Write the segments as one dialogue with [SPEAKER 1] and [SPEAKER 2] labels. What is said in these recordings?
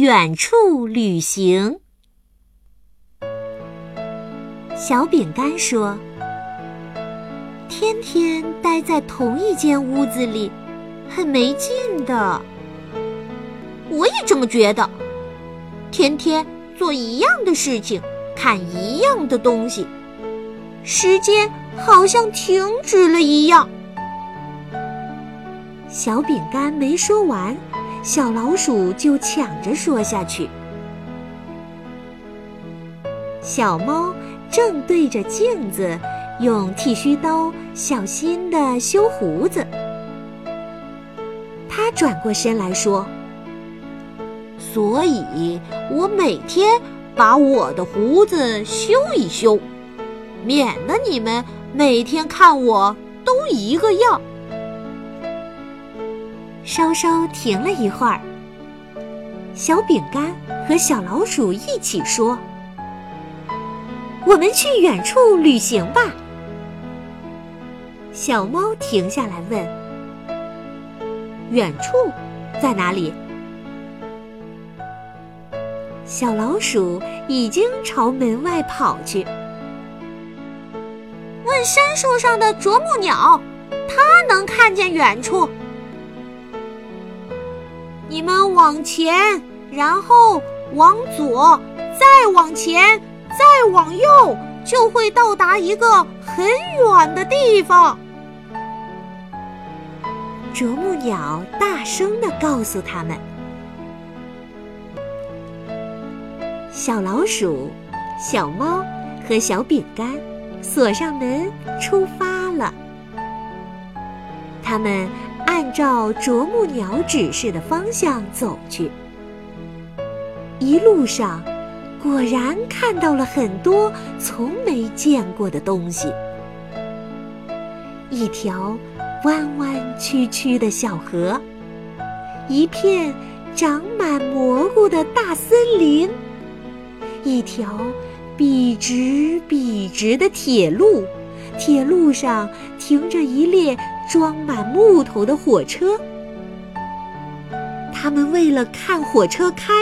[SPEAKER 1] 远处旅行。小饼干说：“天天待在同一间屋子里，很没劲的。”
[SPEAKER 2] 我也这么觉得。天天做一样的事情，看一样的东西，时间好像停止了一样。
[SPEAKER 1] 小饼干没说完，小老鼠就抢着说下去。小猫正对着镜子，用剃须刀小心地修胡子。它转过身来说：“
[SPEAKER 2] 所以我每天把我的胡子修一修，免得你们每天看我都一个样。”
[SPEAKER 1] 稍稍停了一会儿，小饼干和小老鼠一起说：“我们去远处旅行吧。”小猫停下来问：“
[SPEAKER 2] 远处在哪里？”
[SPEAKER 1] 小老鼠已经朝门外跑去，
[SPEAKER 2] 问山树上的啄木鸟，它能看见远处。你们往前，然后往左，再往前，再往右，就会到达一个很远的地方。
[SPEAKER 1] 啄木鸟大声的告诉他们。小老鼠、小猫和小饼干锁上门出发了。他们。按照啄木鸟指示的方向走去，一路上果然看到了很多从没见过的东西：一条弯弯曲曲的小河，一片长满蘑菇的大森林，一条笔直笔直的铁路，铁路上停着一列。装满木头的火车，他们为了看火车开，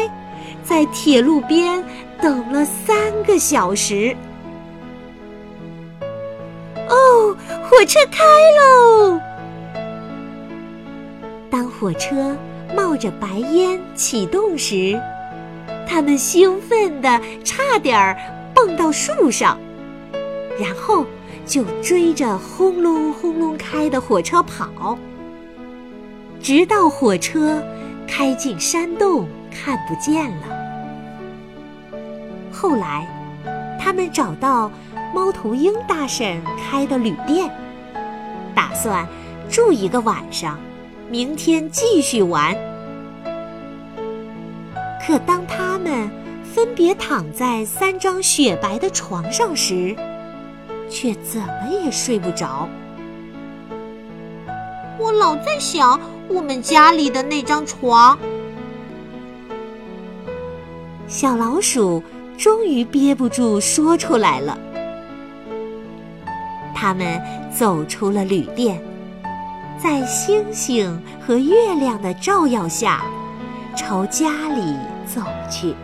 [SPEAKER 1] 在铁路边等了三个小时。哦，火车开喽！当火车冒着白烟启动时，他们兴奋的差点儿蹦到树上，然后。就追着轰隆轰隆开的火车跑，直到火车开进山洞，看不见了。后来，他们找到猫头鹰大婶开的旅店，打算住一个晚上，明天继续玩。可当他们分别躺在三张雪白的床上时，却怎么也睡不着。
[SPEAKER 2] 我老在想我们家里的那张床。
[SPEAKER 1] 小老鼠终于憋不住说出来了。他们走出了旅店，在星星和月亮的照耀下，朝家里走去。